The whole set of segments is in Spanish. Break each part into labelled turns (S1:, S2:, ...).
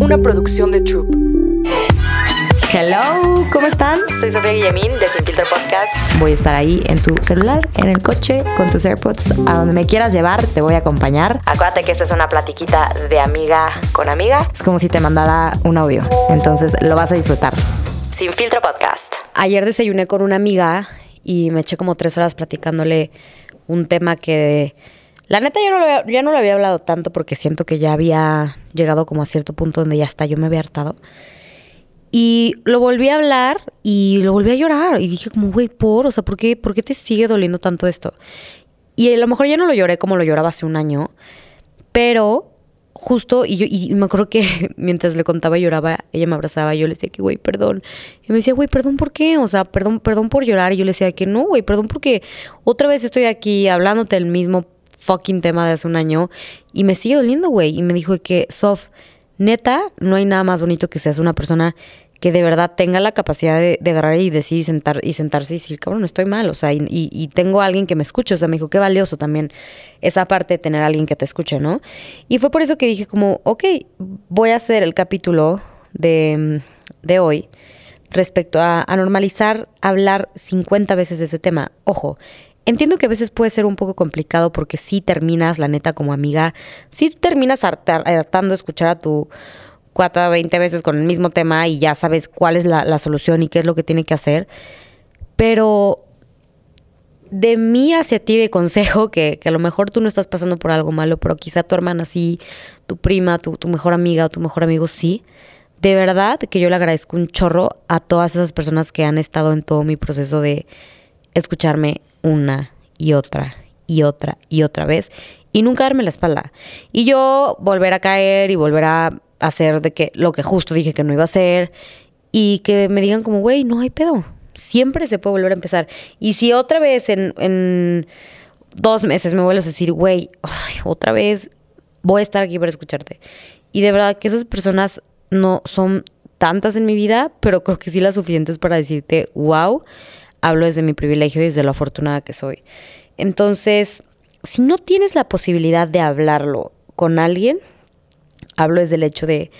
S1: una producción de Troop.
S2: Hello, ¿cómo están?
S1: Soy Sofía Guillemín de Sin Filtro Podcast.
S2: Voy a estar ahí en tu celular, en el coche, con tus AirPods, a donde me quieras llevar, te voy a acompañar.
S1: Acuérdate que esta es una platiquita de amiga con amiga.
S2: Es como si te mandara un audio, entonces lo vas a disfrutar.
S1: Sin Filtro Podcast.
S2: Ayer desayuné con una amiga y me eché como tres horas platicándole un tema que la neta yo no, ya no lo había hablado tanto porque siento que ya había llegado como a cierto punto donde ya está, yo me había hartado. Y lo volví a hablar y lo volví a llorar. Y dije como, güey, por, o sea, ¿por qué, ¿por qué te sigue doliendo tanto esto? Y a lo mejor ya no lo lloré como lo lloraba hace un año, pero justo, y, yo, me acuerdo que mientras le contaba y lloraba, ella me abrazaba y yo le decía que, güey, perdón. Y me decía, güey, perdón, ¿por qué? O sea, perdón, perdón por llorar. Y yo le decía que no, güey, perdón porque otra vez estoy aquí hablándote el mismo fucking tema de hace un año y me sigue doliendo, güey. Y me dijo que, Sof, neta, no hay nada más bonito que seas una persona que de verdad tenga la capacidad de, agarrar y decir y, sentar, y sentarse y decir, cabrón, estoy mal, o sea, y, y, tengo a alguien que me escuche, o sea, me dijo, qué valioso también esa parte de tener a alguien que te escuche, ¿no? Y fue por eso que dije como, ok, voy a hacer el capítulo de, de hoy respecto a, a normalizar hablar 50 veces de ese tema. Ojo, Entiendo que a veces puede ser un poco complicado porque si terminas, la neta, como amiga, si terminas hartando escuchar a tu cuata 20 veces con el mismo tema y ya sabes cuál es la, solución y qué es lo que tiene que hacer. Pero de mí hacia ti de consejo, que, a lo mejor tú no estás pasando por algo malo, pero quizá tu hermana sí, tu prima, tu mejor amiga o tu mejor amigo sí. De verdad que yo le agradezco un chorro a todas esas personas que han estado en todo mi proceso de escucharme, una y otra y otra y otra vez y nunca darme la espalda. Y yo volver a caer y volver a hacer de que lo que justo dije que no iba a hacer y que me digan como, güey, no hay pedo. Siempre se puede volver a empezar. Y si otra vez en, en dos meses me vuelves a decir, güey, otra vez voy a estar aquí para escucharte. Y de verdad que esas personas no son tantas en mi vida, pero creo que sí las suficientes para decirte, wow, hablo desde mi privilegio y desde lo afortunada que soy. Entonces, si no tienes la posibilidad de hablarlo con alguien, hablo desde el hecho de,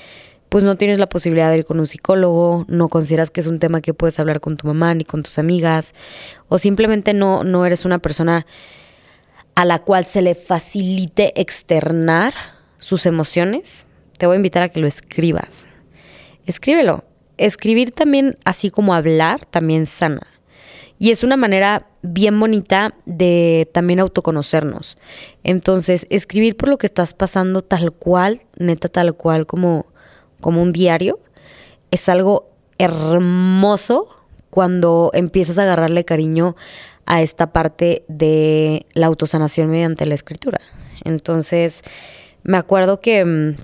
S2: pues no tienes la posibilidad de ir con un psicólogo, no consideras que es un tema que puedes hablar con tu mamá ni con tus amigas, o simplemente no, no eres una persona a la cual se le facilite externar sus emociones, te voy a invitar a que lo escribas. Escríbelo. Escribir también, así como hablar, también sana. Y es una manera bien bonita de también autoconocernos. Entonces, escribir por lo que estás pasando tal cual, neta tal cual como, como un diario, es algo hermoso cuando empiezas a agarrarle cariño a esta parte de la autosanación mediante la escritura. Entonces, me acuerdo que mm,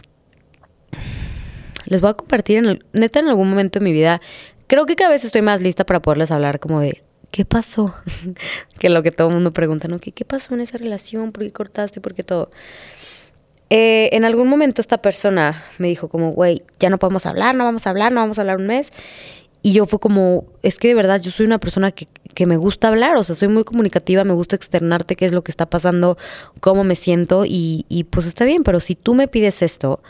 S2: les voy a compartir en neta en algún momento de mi vida, creo que cada vez estoy más lista para poderles hablar como de ¿qué pasó? que lo que todo el mundo pregunta, ¿no? ¿Qué, ¿Qué pasó en esa relación? ¿Por qué cortaste? ¿Por qué todo? Eh, en algún momento esta persona me dijo como, güey, ya no podemos hablar, no vamos a hablar, no vamos a hablar un mes. Y yo fue como, es que de verdad yo soy una persona que, que me gusta hablar, o sea, soy muy comunicativa, me gusta externarte qué es lo que está pasando, cómo me siento y, y pues está bien, pero si tú me pides esto,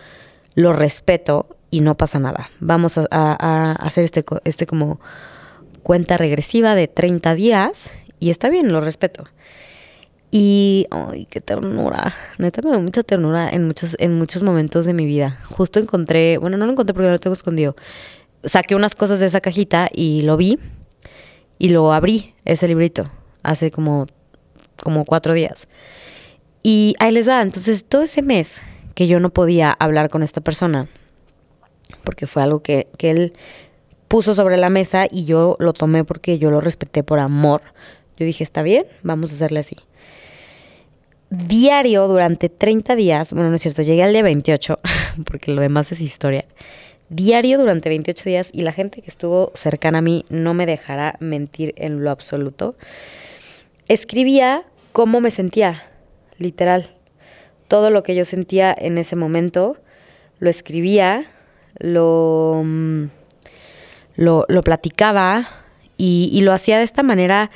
S2: lo respeto y no pasa nada. Vamos a, a, a hacer este, este como cuenta regresiva de 30 días y está bien, lo respeto. Y, ay, qué ternura. Neta me da mucha ternura en muchos, en muchos momentos de mi vida. Justo encontré, bueno, no lo encontré porque lo tengo escondido. Saqué unas cosas de esa cajita y lo vi y lo abrí, ese librito, hace como, como cuatro días. Y ahí les va. Entonces, todo ese mes que yo no podía hablar con esta persona, porque fue algo que, que él puso sobre la mesa y yo lo tomé porque yo lo respeté por amor. Yo dije, está bien, vamos a hacerle así. Diario durante 30 días, bueno, no es cierto, llegué al día 28, porque lo demás es historia. Diario durante 28 días y la gente que estuvo cercana a mí no me dejará mentir en lo absoluto. Escribía cómo me sentía, literal. Todo lo que yo sentía en ese momento, lo escribía, lo mm, lo, platicaba y, lo hacía de esta manera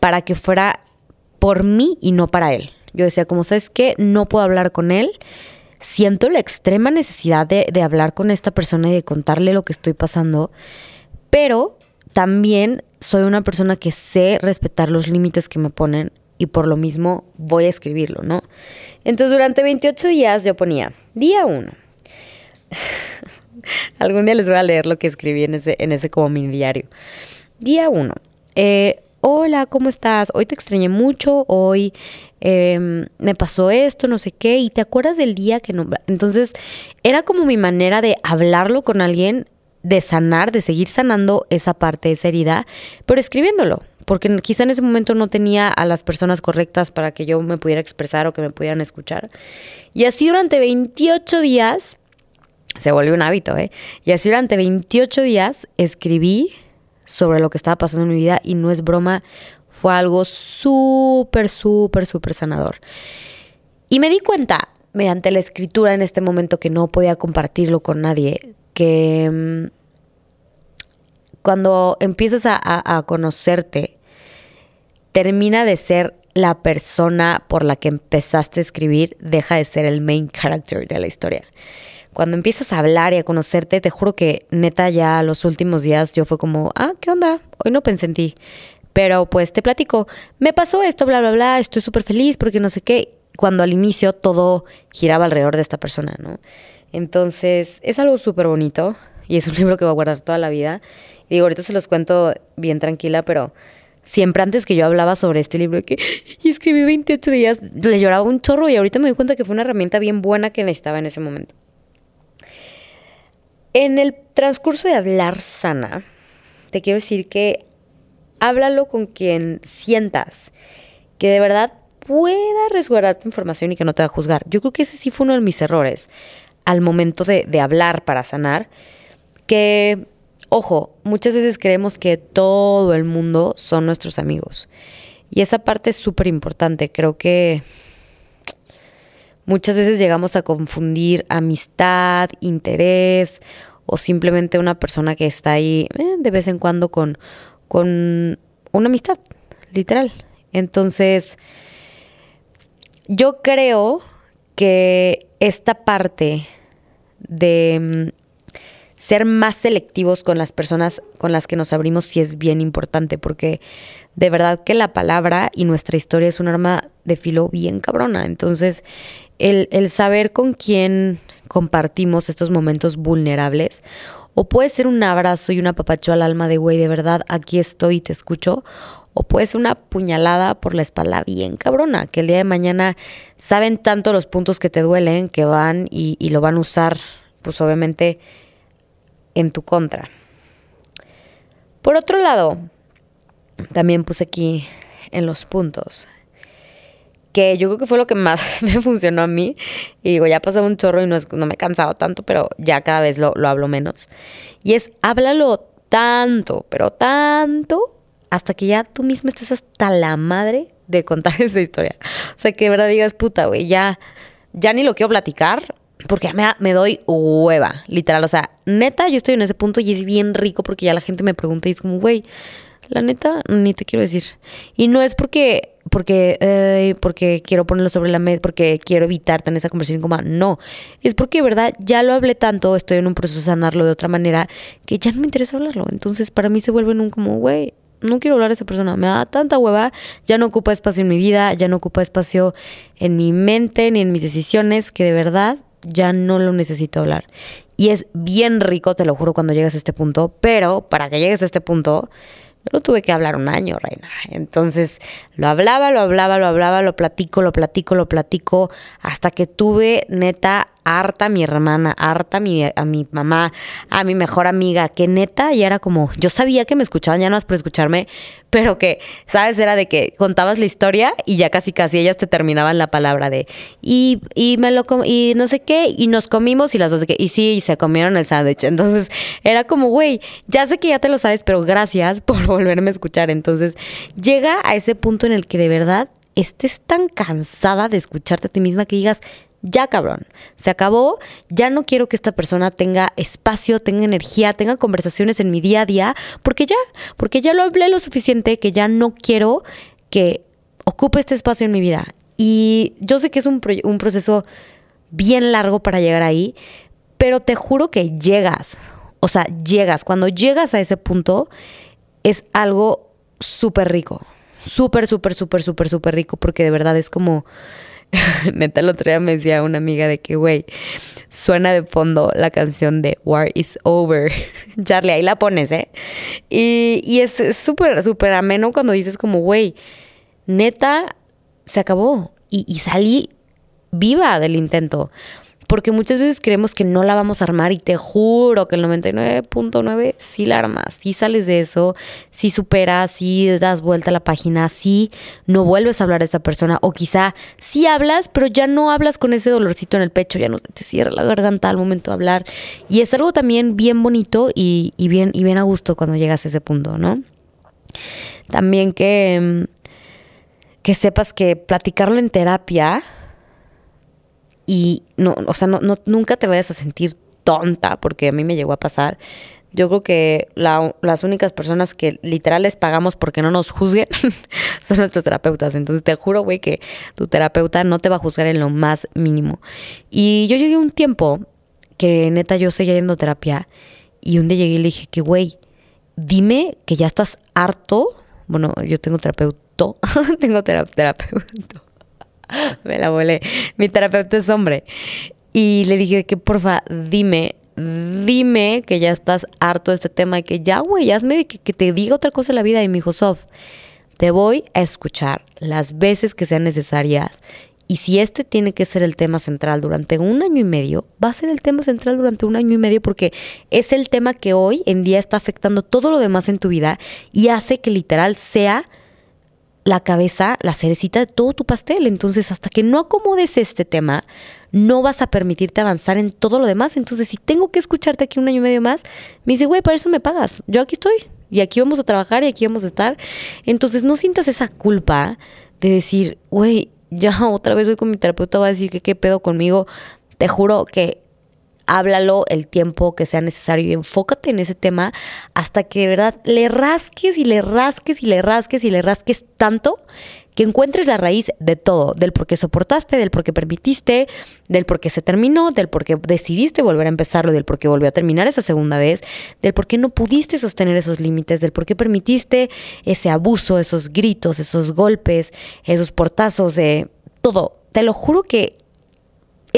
S2: para que fuera por mí y no para él. Yo decía, como sabes que no puedo hablar con él siento la extrema necesidad de, de hablar con esta persona y de contarle lo que estoy pasando, pero también soy una persona que sé respetar los límites que me ponen y por lo mismo voy a escribirlo, ¿no? Entonces durante 28 días yo ponía, día 1. Algún día les voy a leer lo que escribí en ese, en ese como mi diario. Día 1. Eh, hola, ¿cómo estás? Hoy te extrañé mucho, hoy em, me pasó esto, no sé qué, y te acuerdas del día que no... Entonces era como mi manera de hablarlo con alguien, de sanar, de seguir sanando esa parte, esa herida, pero escribiéndolo, porque quizá en ese momento no tenía a las personas correctas para que yo me pudiera expresar o que me pudieran escuchar. Y así durante 28 días, se volvió un hábito, ¿eh? Y así durante 28 días escribí sobre lo que estaba pasando en mi vida y no es broma, fue algo súper, súper, súper sanador. Y me di cuenta, mediante la escritura en este momento, que no podía compartirlo con nadie, que mm, cuando empiezas a, conocerte, termina de ser la persona por la que empezaste a escribir, deja de ser el main character de la historia. Cuando empiezas a hablar y a conocerte, te juro que neta ya los últimos días yo fue como, ah, ¿qué onda? Hoy no pensé en ti. Pero pues te platico, me pasó esto, bla, bla, bla, estoy súper feliz porque no sé qué. Cuando al inicio todo giraba alrededor de esta persona, ¿no? Entonces, es algo súper bonito y es un libro que va a guardar toda la vida. Y digo, ahorita se los cuento bien tranquila, pero siempre antes que yo hablaba sobre este libro, que y escribí 28 días, le lloraba un chorro y ahorita me di cuenta que fue una herramienta bien buena que necesitaba en ese momento. En el transcurso de hablar sana, te quiero decir que háblalo con quien sientas que de verdad pueda resguardar tu información y que no te va a juzgar. Yo creo que ese sí fue uno de mis errores al momento de, hablar para sanar, que Ojo, muchas veces creemos que todo el mundo son nuestros amigos. Y esa parte es súper importante. Creo que muchas veces llegamos a confundir amistad, interés o simplemente una persona que está ahí eh, de vez en cuando con, con una amistad, literal. Entonces, yo creo que esta parte de ser más selectivos con las personas con las que nos abrimos sí es bien importante, porque de verdad que la palabra y nuestra historia es un arma de filo bien cabrona. Entonces, el, el saber con quién compartimos estos momentos vulnerables, o puede ser un abrazo y un apapacho al alma de, güey, de verdad, aquí estoy y te escucho, o puede ser una puñalada por la espalda bien cabrona, que el día de mañana saben tanto los puntos que te duelen que van y, y lo van a usar, pues obviamente en tu contra. Por otro lado, también puse aquí en los puntos que yo creo que fue lo que más me funcionó a mí. Y digo, ya pasado un chorro y no, no me he cansado tanto, pero ya cada vez lo, lo hablo menos. Y es, háblalo tanto, pero tanto, hasta que ya tú misma estés hasta la madre de contar esa historia. O sea, que verdad digas, puta, güey, ya, ya ni lo quiero platicar porque me, me doy hueva, literal. O sea, neta, yo estoy en ese punto y es bien rico porque ya la gente me pregunta y es como, güey, la neta, ni te quiero decir. Y no es porque porque porque quiero ponerlo sobre la mesa, porque quiero evitar tener esa conversación como no, es porque verdad ya lo hablé tanto, estoy en un proceso de sanarlo de otra manera que ya no me interesa hablarlo. Entonces, para mí se vuelve en un como, güey, no quiero hablar a esa persona, me da tanta hueva, ya no ocupa espacio en mi vida, ya no ocupa espacio en mi mente ni en mis decisiones, que de verdad ya no lo necesito hablar. Y es bien rico, te lo juro, cuando llegas a este punto, pero para que llegues a este punto, yo lo tuve que hablar un año, reina. Entonces lo hablaba, lo hablaba, lo hablaba, lo platico, lo platico, lo platico, hasta que tuve neta harta a mi hermana, harta a mi, a mi mamá, a mi mejor amiga, que neta y era como, yo sabía que me escuchaban ya no más por escucharme, pero que, ¿sabes? Era de que contabas la historia y ya casi casi ellas te terminaban la palabra de, y, y me lo, y no sé qué, y nos comimos y las dos de que, y sí, y se comieron el sándwich. Entonces era como, güey, ya sé que ya te lo sabes, pero gracias por volverme a escuchar. Entonces llega a ese punto en el que de verdad estés tan cansada de escucharte a ti misma que digas, ya cabrón, se acabó, ya no quiero que esta persona tenga espacio, tenga energía, tenga conversaciones en mi día a día, porque ya, porque ya lo hablé lo suficiente que ya no quiero que ocupe este espacio en mi vida. Y yo sé que es un, un proceso bien largo para llegar ahí, pero te juro que llegas, o sea, llegas, cuando llegas a ese punto es algo súper rico, súper, súper, súper, súper, súper rico, porque de verdad es como Neta, el otro día me decía una amiga de que, güey, suena de fondo la canción de War is Over. Charlie, ahí la pones, ¿eh? Y, y es súper, súper ameno cuando dices como, güey, neta, se acabó. Y, y salí viva del intento porque muchas veces creemos que no la vamos a armar y te juro que el 99.9 sí la armas, sí sales de eso, sí superas, sí das vuelta a la página, sí no vuelves a hablar a esa persona o quizá sí hablas, pero ya no hablas con ese dolorcito en el pecho, ya no te cierra la garganta al momento de hablar y es algo también bien bonito y, bien, y bien a gusto cuando llegas a ese punto, ¿no? También que, que sepas que platicarlo en terapia y no, o sea, no, no, nunca te vayas a sentir tonta, porque a mí me llegó a pasar. Yo creo que las únicas personas que literal les pagamos porque no nos juzguen son nuestros terapeutas. Entonces te juro, güey, que tu terapeuta no te va a juzgar en lo más mínimo. Y yo llegué un tiempo que neta yo seguía yendo a terapia y un día llegué y le dije que, güey, dime que ya estás harto. Bueno, yo tengo terapeuta, tengo terapeuta me la volé. Mi terapeuta es hombre. Y le dije que porfa, dime, dime que ya estás harto de este tema y que ya, güey, hazme que, que te diga otra cosa en la vida. Y me dijo, Sof, te voy a escuchar las veces que sean necesarias. Y si este tiene que ser el tema central durante un año y medio, va a ser el tema central durante un año y medio porque es el tema que hoy en día está afectando todo lo demás en tu vida y hace que literal sea la cabeza, la cerecita de todo tu pastel. Entonces, hasta que no acomodes este tema, no vas a permitirte avanzar en todo lo demás. Entonces, si tengo que escucharte aquí un año y medio más, me dice, güey, para eso me pagas. Yo aquí estoy y aquí vamos a trabajar y aquí vamos a estar. Entonces, no sientas esa culpa de decir, güey, ya otra vez voy con mi terapeuta, va a decir que qué pedo conmigo. Te juro que háblalo el tiempo que sea necesario y enfócate en ese tema hasta que de verdad le rasques y le rasques y le rasques y le rasques tanto que encuentres la raíz de todo, del por qué soportaste, del por qué permitiste, del por qué se terminó, del por qué decidiste volver a empezarlo, del por qué volvió a terminar esa segunda vez, del por qué no pudiste sostener esos límites, del por qué permitiste ese abuso, esos gritos, esos golpes, esos portazos, de todo. Te lo juro que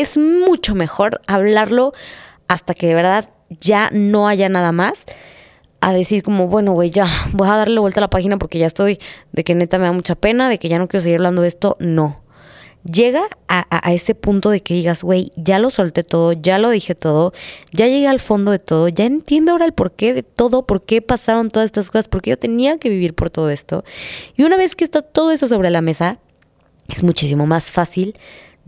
S2: es mucho mejor hablarlo hasta que de verdad ya no haya nada más a decir como, bueno, güey, ya voy a darle vuelta a la página porque ya estoy de que neta me da mucha pena, de que ya no quiero seguir hablando de esto. No. Llega a, ese punto de que digas, güey, ya lo solté todo, ya lo dije todo, ya llegué al fondo de todo, ya entiendo ahora el porqué de todo, por qué pasaron todas estas cosas, por qué yo tenía que vivir por todo esto. Y una vez que está todo eso sobre la mesa, es muchísimo más fácil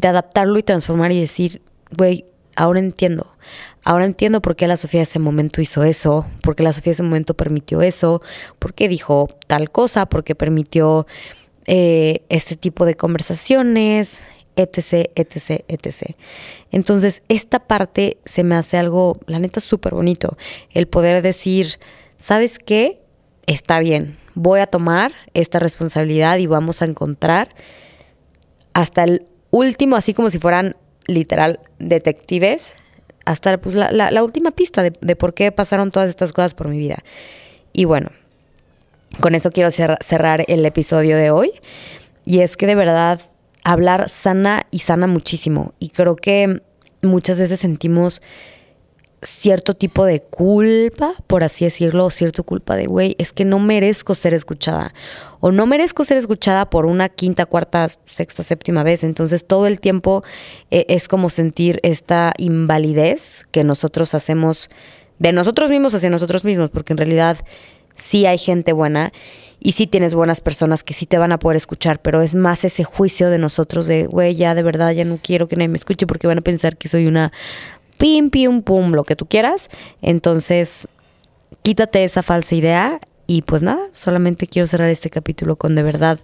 S2: de adaptarlo y transformar y decir, güey, ahora entiendo. Ahora entiendo por qué la Sofía ese momento hizo eso, por qué la Sofía ese momento permitió eso, por qué dijo tal cosa, por qué permitió eh, este tipo de conversaciones, etc., etc., etc. Entonces, esta parte se me hace algo, la neta, súper bonito. El poder decir, ¿sabes qué? Está bien, voy a tomar esta responsabilidad y vamos a encontrar hasta el último, así como si fueran literal detectives, hasta pues, la, última pista de, por qué pasaron todas estas cosas por mi vida. Y bueno, con eso quiero cerrar el episodio de hoy. Y es que de verdad hablar sana y sana muchísimo. Y creo que muchas veces sentimos cierto tipo de culpa, por así decirlo, o cierto culpa de, güey, es que no merezco ser escuchada. O no merezco ser escuchada por una quinta, cuarta, sexta, séptima vez. Entonces todo el tiempo eh, es como sentir esta invalidez que nosotros hacemos de nosotros mismos hacia nosotros mismos, porque en realidad sí hay gente buena y sí tienes buenas personas que sí te van a poder escuchar, pero es más ese juicio de nosotros de, güey, ya de verdad ya no quiero que nadie me escuche porque van a pensar que soy una pim, pim, pum, lo que tú quieras. Entonces, quítate esa falsa idea Y pues nada, solamente quiero cerrar este capítulo con de verdad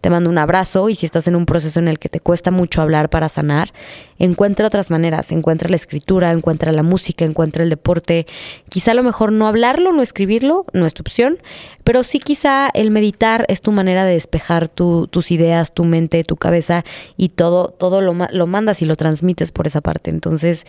S2: te mando un abrazo y si estás en un proceso en el que te cuesta mucho hablar para sanar, encuentra otras maneras, encuentra la escritura, encuentra la música, encuentra el deporte. Quizá a lo mejor no hablarlo, no escribirlo, no es tu opción, pero sí quizá el meditar es tu manera de despejar tus ideas, tu mente, tu cabeza y todo, todo lo, lo mandas y lo transmites por esa parte. Entonces,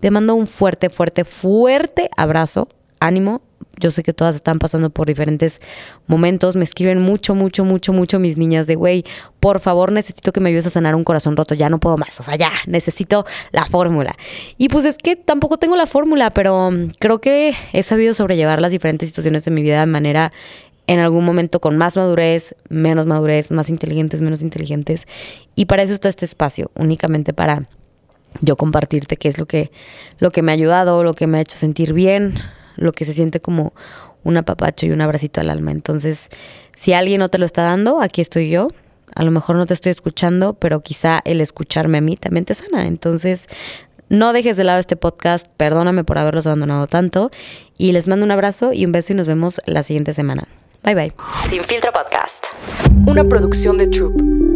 S2: te mando un fuerte, fuerte, fuerte abrazo ánimo. Yo sé que todas están pasando por diferentes momentos. Me escriben mucho, mucho, mucho, mucho mis niñas de, güey, por favor necesito que me ayudes a sanar un corazón roto. Ya no puedo más. O sea, ya, necesito la fórmula. Y pues es que tampoco tengo la fórmula, pero mm, creo que he sabido sobrellevar las diferentes situaciones de mi vida de manera en algún momento con más madurez, menos madurez, más inteligentes, menos inteligentes. Y para eso está este espacio, únicamente para yo compartirte qué es lo que, lo que me ha ayudado, lo que me ha hecho sentir bien, lo que se siente como un apapacho y un abracito al alma. Entonces, si alguien no te lo está dando, aquí estoy yo. A lo mejor no te estoy escuchando, pero quizá el escucharme a mí también te sana. Entonces, no dejes de lado este podcast. Perdóname por haberlos abandonado tanto. Y les mando un abrazo y un beso y nos vemos la siguiente semana. Bye bye.
S1: Sin filtro podcast.
S3: Una producción de Troop.